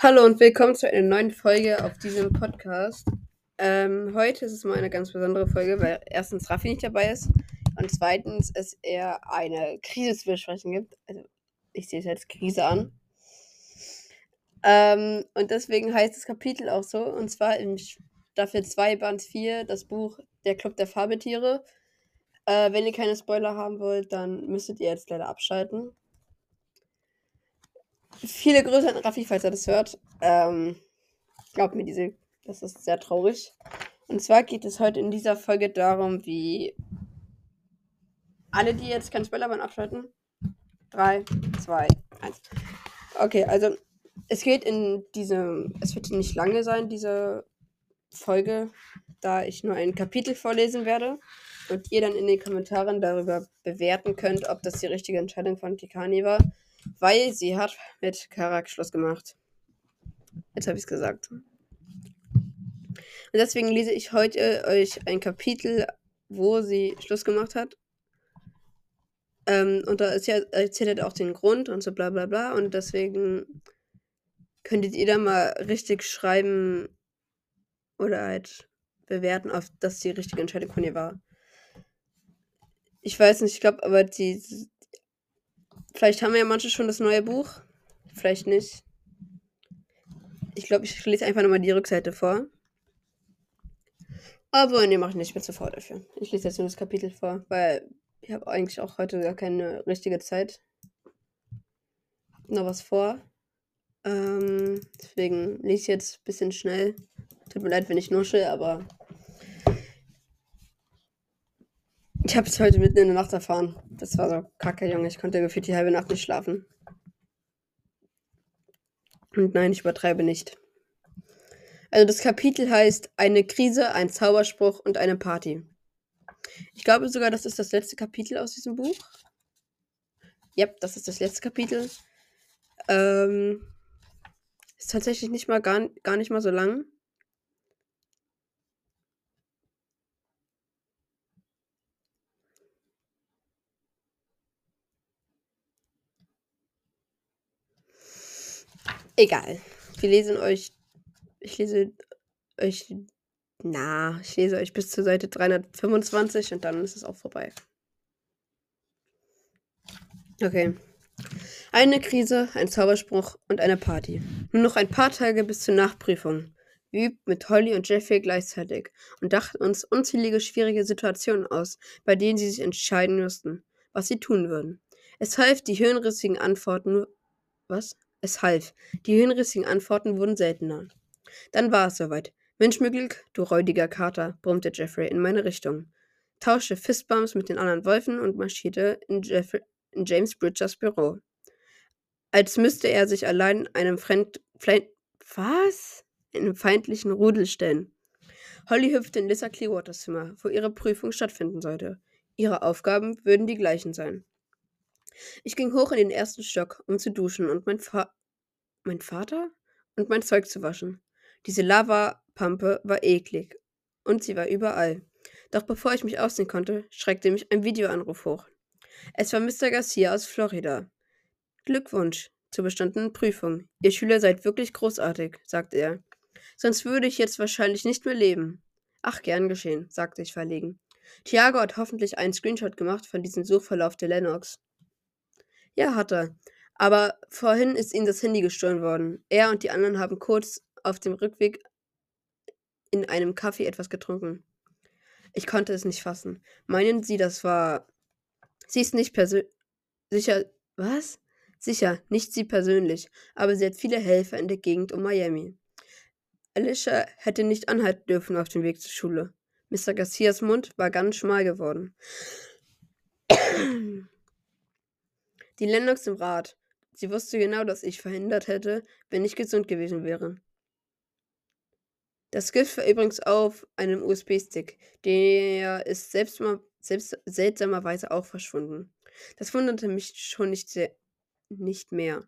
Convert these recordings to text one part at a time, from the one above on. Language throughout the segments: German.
Hallo und willkommen zu einer neuen Folge auf diesem Podcast. Ähm, heute ist es mal eine ganz besondere Folge, weil erstens Raffi nicht dabei ist und zweitens es eher eine Krise zu besprechen gibt. Also ich sehe es als Krise an. Ähm, und deswegen heißt das Kapitel auch so, und zwar in Staffel 2, Band 4, das Buch Der Club der Fabeltiere. Äh, wenn ihr keine Spoiler haben wollt, dann müsstet ihr jetzt leider abschalten. Viele Grüße an Raffi, falls er das hört. Ähm, glaubt mir, diese, das ist sehr traurig. Und zwar geht es heute in dieser Folge darum, wie alle, die jetzt keinen Spoiler waren, abschalten. 3, 2, 1. Okay, also es geht in diesem, es wird nicht lange sein, diese Folge, da ich nur ein Kapitel vorlesen werde und ihr dann in den Kommentaren darüber bewerten könnt, ob das die richtige Entscheidung von Tikani war weil sie hat mit Karak Schluss gemacht. Jetzt habe ich es gesagt. Und deswegen lese ich heute euch ein Kapitel, wo sie Schluss gemacht hat. Ähm, und da ist ja, erzählt auch den Grund und so bla bla bla. Und deswegen könntet ihr da mal richtig schreiben oder halt bewerten, ob das die richtige Entscheidung von ihr war. Ich weiß nicht, ich glaube aber, die, Vielleicht haben wir ja manche schon das neue Buch. Vielleicht nicht. Ich glaube, ich lese einfach nochmal die Rückseite vor. Aber ne, mache ich nicht. mehr zu dafür. Ich lese jetzt nur das Kapitel vor, weil ich habe eigentlich auch heute gar keine richtige Zeit. Noch was vor. Ähm, deswegen lese ich jetzt ein bisschen schnell. Tut mir leid, wenn ich nuschel, aber Ich habe es heute mitten in der Nacht erfahren. Das war so kacke, Junge. Ich konnte gefühlt die halbe Nacht nicht schlafen. Und nein, ich übertreibe nicht. Also das Kapitel heißt Eine Krise, ein Zauberspruch und eine Party. Ich glaube sogar, das ist das letzte Kapitel aus diesem Buch. Ja, das ist das letzte Kapitel. Ähm, ist tatsächlich nicht mal gar, gar nicht mal so lang. Egal. Wir lesen euch. Ich lese euch. Na, ich lese euch bis zur Seite 325 und dann ist es auch vorbei. Okay. Eine Krise, ein Zauberspruch und eine Party. Nur noch ein paar Tage bis zur Nachprüfung. Wir übten mit Holly und Jeffrey gleichzeitig und dachten uns unzählige schwierige Situationen aus, bei denen sie sich entscheiden mussten, was sie tun würden. Es half, die hirnrissigen Antworten. Was? Es half. Die hirnrissigen Antworten wurden seltener. Dann war es soweit. Glück, du räudiger Kater, brummte Jeffrey in meine Richtung, tauschte Fistbumps mit den anderen Wölfen und marschierte in, Jeffrey, in James Bridgers Büro. Als müsste er sich allein einem Fremd, Fle was? In einem feindlichen Rudel stellen. Holly hüpfte in Lissa Clearwaters Zimmer, wo ihre Prüfung stattfinden sollte. Ihre Aufgaben würden die gleichen sein. Ich ging hoch in den ersten Stock, um zu duschen und mein, Fa mein Vater und mein Zeug zu waschen. Diese Lavapampe war eklig und sie war überall. Doch bevor ich mich ausziehen konnte, schreckte mich ein Videoanruf hoch. Es war Mr. Garcia aus Florida. Glückwunsch zur bestandenen Prüfung. Ihr Schüler seid wirklich großartig, sagte er. Sonst würde ich jetzt wahrscheinlich nicht mehr leben. Ach, gern geschehen, sagte ich verlegen. Thiago hat hoffentlich einen Screenshot gemacht von diesem Suchverlauf der Lennox. Ja, hat er. Aber vorhin ist ihm das Handy gestohlen worden. Er und die anderen haben kurz auf dem Rückweg in einem Kaffee etwas getrunken. Ich konnte es nicht fassen. Meinen Sie, das war. Sie ist nicht persönlich. Sicher. Was? Sicher, nicht sie persönlich, aber sie hat viele Helfer in der Gegend um Miami. Alicia hätte nicht anhalten dürfen auf dem Weg zur Schule. Mr. Garcias Mund war ganz schmal geworden. Die Lennox im Rad. Sie wusste genau, dass ich verhindert hätte, wenn ich gesund gewesen wäre. Das Gift war übrigens auf einem USB-Stick. Der ist selbst mal, selbst seltsamerweise auch verschwunden. Das wunderte mich schon nicht sehr, nicht mehr.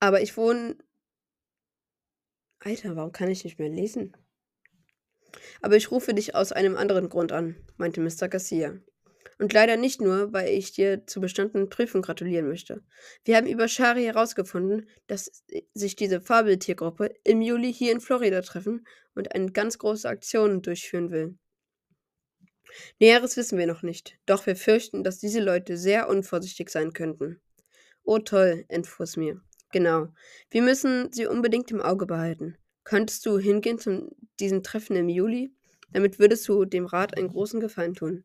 Aber ich wohne. Alter, warum kann ich nicht mehr lesen? Aber ich rufe dich aus einem anderen Grund an, meinte Mr. Garcia Und leider nicht nur, weil ich dir zur bestandenen Prüfung gratulieren möchte. Wir haben über Shari herausgefunden, dass sich diese Fabeltiergruppe im Juli hier in Florida treffen und eine ganz große Aktion durchführen will. Näheres wissen wir noch nicht, doch wir fürchten, dass diese Leute sehr unvorsichtig sein könnten. Oh toll, entfuhr es mir. Genau. Wir müssen sie unbedingt im Auge behalten. Könntest du hingehen zu diesem Treffen im Juli? Damit würdest du dem Rat einen großen Gefallen tun.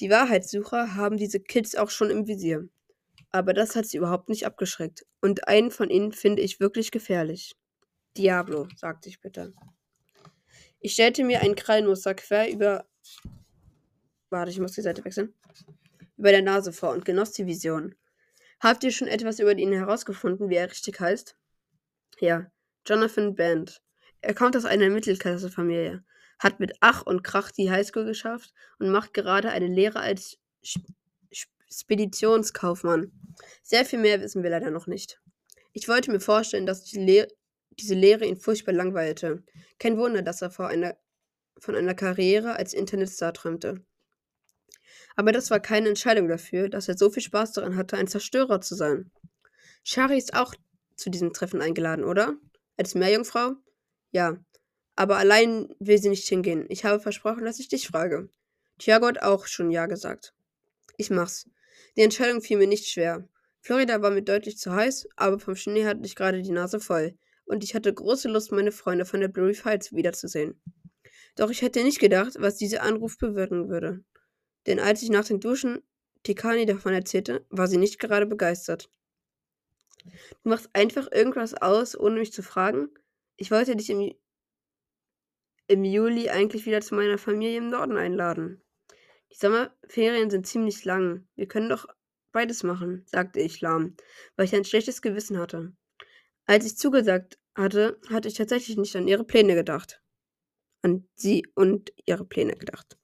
Die Wahrheitssucher haben diese Kids auch schon im Visier. Aber das hat sie überhaupt nicht abgeschreckt. Und einen von ihnen finde ich wirklich gefährlich. Diablo, sagte ich bitte. Ich stellte mir ein Krallenmuster quer über. Warte, ich muss die Seite wechseln. Über der Nase vor und genoss die Vision. Habt ihr schon etwas über ihn herausgefunden, wie er richtig heißt? Ja, Jonathan Band. Er kommt aus einer Mittelklassefamilie, hat mit Ach und Krach die Highschool geschafft und macht gerade eine Lehre als Speditionskaufmann. Sehr viel mehr wissen wir leider noch nicht. Ich wollte mir vorstellen, dass die Le diese Lehre ihn furchtbar langweilte. Kein Wunder, dass er einer, von einer Karriere als Internetstar träumte. Aber das war keine Entscheidung dafür, dass er so viel Spaß daran hatte, ein Zerstörer zu sein. Shari ist auch zu diesem Treffen eingeladen, oder? Als Meerjungfrau? Ja. Aber allein will sie nicht hingehen. Ich habe versprochen, dass ich dich frage. Thiago hat auch schon Ja gesagt. Ich mach's. Die Entscheidung fiel mir nicht schwer. Florida war mir deutlich zu heiß, aber vom Schnee hatte ich gerade die Nase voll. Und ich hatte große Lust, meine Freunde von der Blue Reef wiederzusehen. Doch ich hätte nicht gedacht, was dieser Anruf bewirken würde. Denn als ich nach den Duschen Tikani davon erzählte, war sie nicht gerade begeistert. Du machst einfach irgendwas aus, ohne mich zu fragen? Ich wollte dich im, im Juli eigentlich wieder zu meiner Familie im Norden einladen. Die Sommerferien sind ziemlich lang. Wir können doch beides machen, sagte ich lahm, weil ich ein schlechtes Gewissen hatte. Als ich zugesagt hatte, hatte ich tatsächlich nicht an ihre Pläne gedacht. An sie und ihre Pläne gedacht.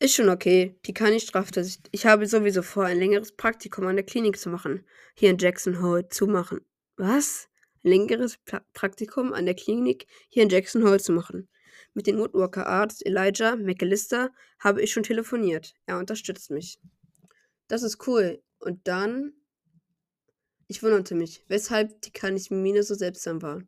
Ist schon okay. Die kann nicht straffte sich. Ich habe sowieso vor, ein längeres Praktikum an der Klinik zu machen. Hier in Jackson Hole zu machen. Was? Längeres pra Praktikum an der Klinik hier in Jackson Hole zu machen. Mit dem Woodwalker Arzt Elijah McAllister habe ich schon telefoniert. Er unterstützt mich. Das ist cool. Und dann. Ich wunderte mich, weshalb die Kanismine so seltsam war.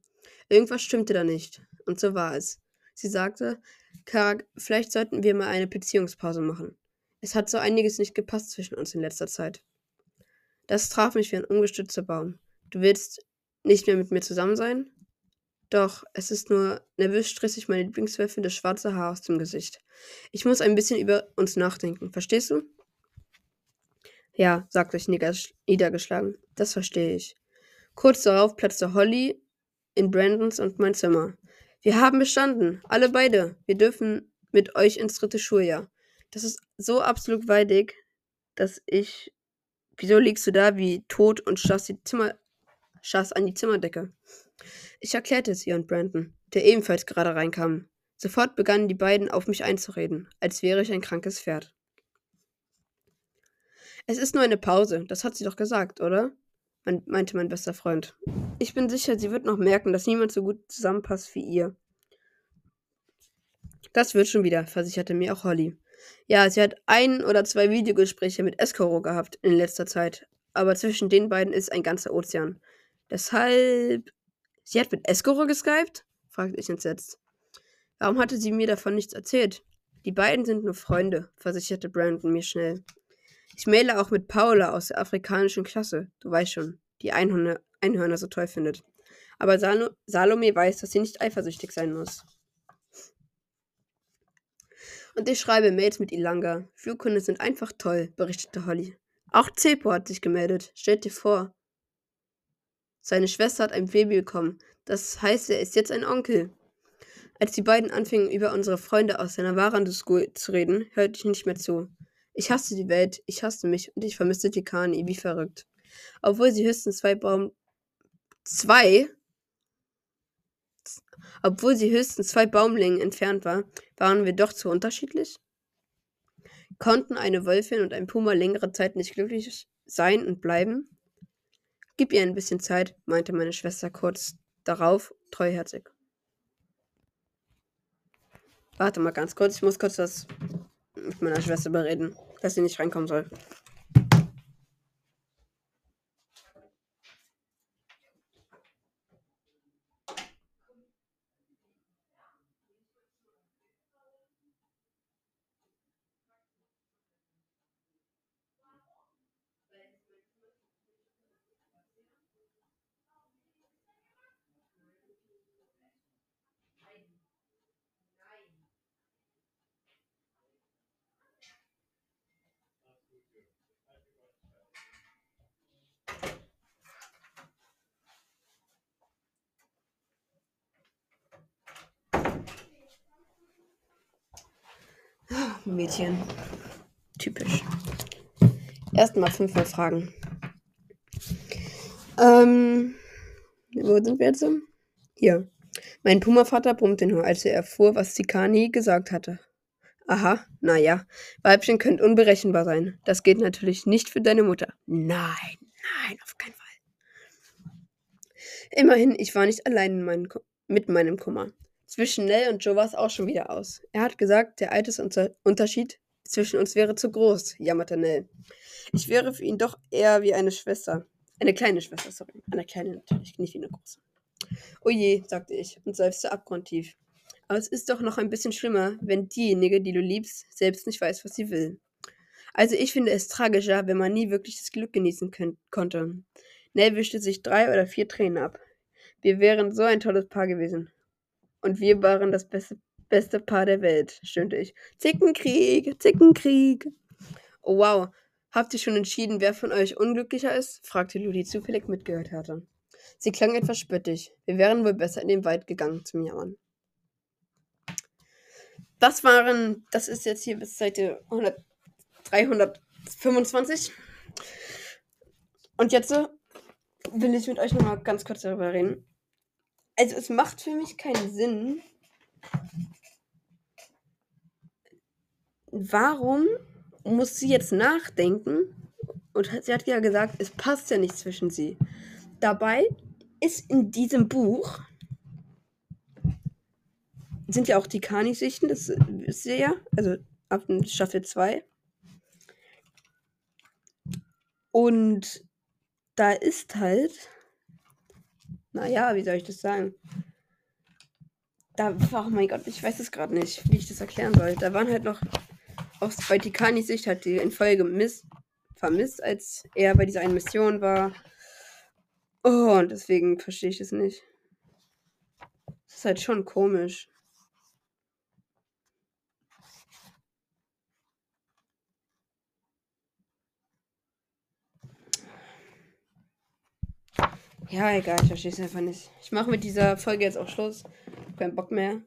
Irgendwas stimmte da nicht. Und so war es. Sie sagte, Karag, vielleicht sollten wir mal eine Beziehungspause machen. Es hat so einiges nicht gepasst zwischen uns in letzter Zeit. Das traf mich wie ein ungestützter Baum. Du willst nicht mehr mit mir zusammen sein? Doch, es ist nur, nervös ich meine Lieblingswölfin das schwarze Haar aus dem Gesicht. Ich muss ein bisschen über uns nachdenken, verstehst du? Ja, sagte ich niedergeschlagen. Das verstehe ich. Kurz darauf platzte Holly in Brandons und mein Zimmer. Wir haben bestanden. Alle beide. Wir dürfen mit euch ins dritte Schuljahr. Das ist so absolut weidig, dass ich. Wieso liegst du da wie tot und starrst die Zimmer. Starrst an die Zimmerdecke? Ich erklärte es ihr und Brandon, der ebenfalls gerade reinkam. Sofort begannen die beiden auf mich einzureden, als wäre ich ein krankes Pferd. Es ist nur eine Pause, das hat sie doch gesagt, oder? meinte mein bester Freund. Ich bin sicher, sie wird noch merken, dass niemand so gut zusammenpasst wie ihr. Das wird schon wieder, versicherte mir auch Holly. Ja, sie hat ein oder zwei Videogespräche mit Escoro gehabt in letzter Zeit, aber zwischen den beiden ist ein ganzer Ozean. Deshalb. Sie hat mit Escoro geskypt? fragte ich entsetzt. Warum hatte sie mir davon nichts erzählt? Die beiden sind nur Freunde, versicherte Brandon mir schnell. Ich maile auch mit Paula aus der afrikanischen Klasse, du weißt schon, die Einhörner, Einhörner so toll findet. Aber Sal Salome weiß, dass sie nicht eifersüchtig sein muss. Und ich schreibe Mails mit Ilanga. Flugkunde sind einfach toll, berichtete Holly. Auch Zepo hat sich gemeldet. Stellt dir vor. Seine Schwester hat ein Baby bekommen. Das heißt, er ist jetzt ein Onkel. Als die beiden anfingen, über unsere Freunde aus der Navarando zu reden, hörte ich nicht mehr zu. Ich hasste die Welt, ich hasste mich und ich vermisste Tikani wie verrückt. Obwohl sie höchstens zwei Baum. Zwei? Obwohl sie höchstens zwei Baumlängen entfernt war, waren wir doch zu unterschiedlich? Konnten eine Wölfin und ein Puma längere Zeit nicht glücklich sein und bleiben? Gib ihr ein bisschen Zeit, meinte meine Schwester kurz darauf, treuherzig. Warte mal ganz kurz, ich muss kurz das mit meiner Schwester bereden, dass sie nicht reinkommen soll. Mädchen. Typisch. Erstmal fünfmal fragen. Ähm, wo sind wir jetzt? Hier. Mein Puma-Vater brummte nur, als er erfuhr, was Sikani gesagt hatte. Aha, naja, Weibchen könnt unberechenbar sein. Das geht natürlich nicht für deine Mutter. Nein, nein, auf keinen Fall. Immerhin, ich war nicht allein mein mit meinem Kummer. Zwischen Nell und Joe war es auch schon wieder aus. Er hat gesagt, der Altersunterschied zwischen uns wäre zu groß, jammerte Nell. Ich wäre für ihn doch eher wie eine Schwester. Eine kleine Schwester, sorry. Eine kleine natürlich, nicht wie eine große. Oh je, sagte ich und seufzte abgrundtief. Aber es ist doch noch ein bisschen schlimmer, wenn diejenige, die du liebst, selbst nicht weiß, was sie will. Also ich finde es tragischer, wenn man nie wirklich das Glück genießen konnte. Nell wischte sich drei oder vier Tränen ab. Wir wären so ein tolles Paar gewesen. Und wir waren das beste, beste Paar der Welt, stöhnte ich. Zickenkrieg, Zickenkrieg. Oh wow, habt ihr schon entschieden, wer von euch unglücklicher ist? fragte Ludi zufällig mitgehört hatte. Sie klang etwas spöttisch. Wir wären wohl besser in den Wald gegangen zum Jammern. Das waren, das ist jetzt hier bis Seite 100, 325. Und jetzt will ich mit euch nochmal ganz kurz darüber reden. Also es macht für mich keinen Sinn. Warum muss sie jetzt nachdenken? Und sie hat ja gesagt, es passt ja nicht zwischen sie. Dabei ist in diesem Buch sind ja auch die Kani-Sichten, das wisst ihr ja, also ab Staffel 2. Und da ist halt naja, wie soll ich das sagen? Da, oh mein Gott, ich weiß es gerade nicht, wie ich das erklären soll. Da waren halt noch, aus bei Tikanis Sicht hat die in Folge miss, vermisst, als er bei dieser einen Mission war. Oh, und deswegen verstehe ich es nicht. Das ist halt schon komisch. Ja, egal, ich verstehe es einfach nicht. Ich mache mit dieser Folge jetzt auch Schluss. Kein Bock mehr.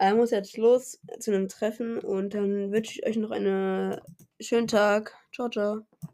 Ich muss jetzt los zu einem Treffen und dann wünsche ich euch noch einen schönen Tag. Ciao, ciao.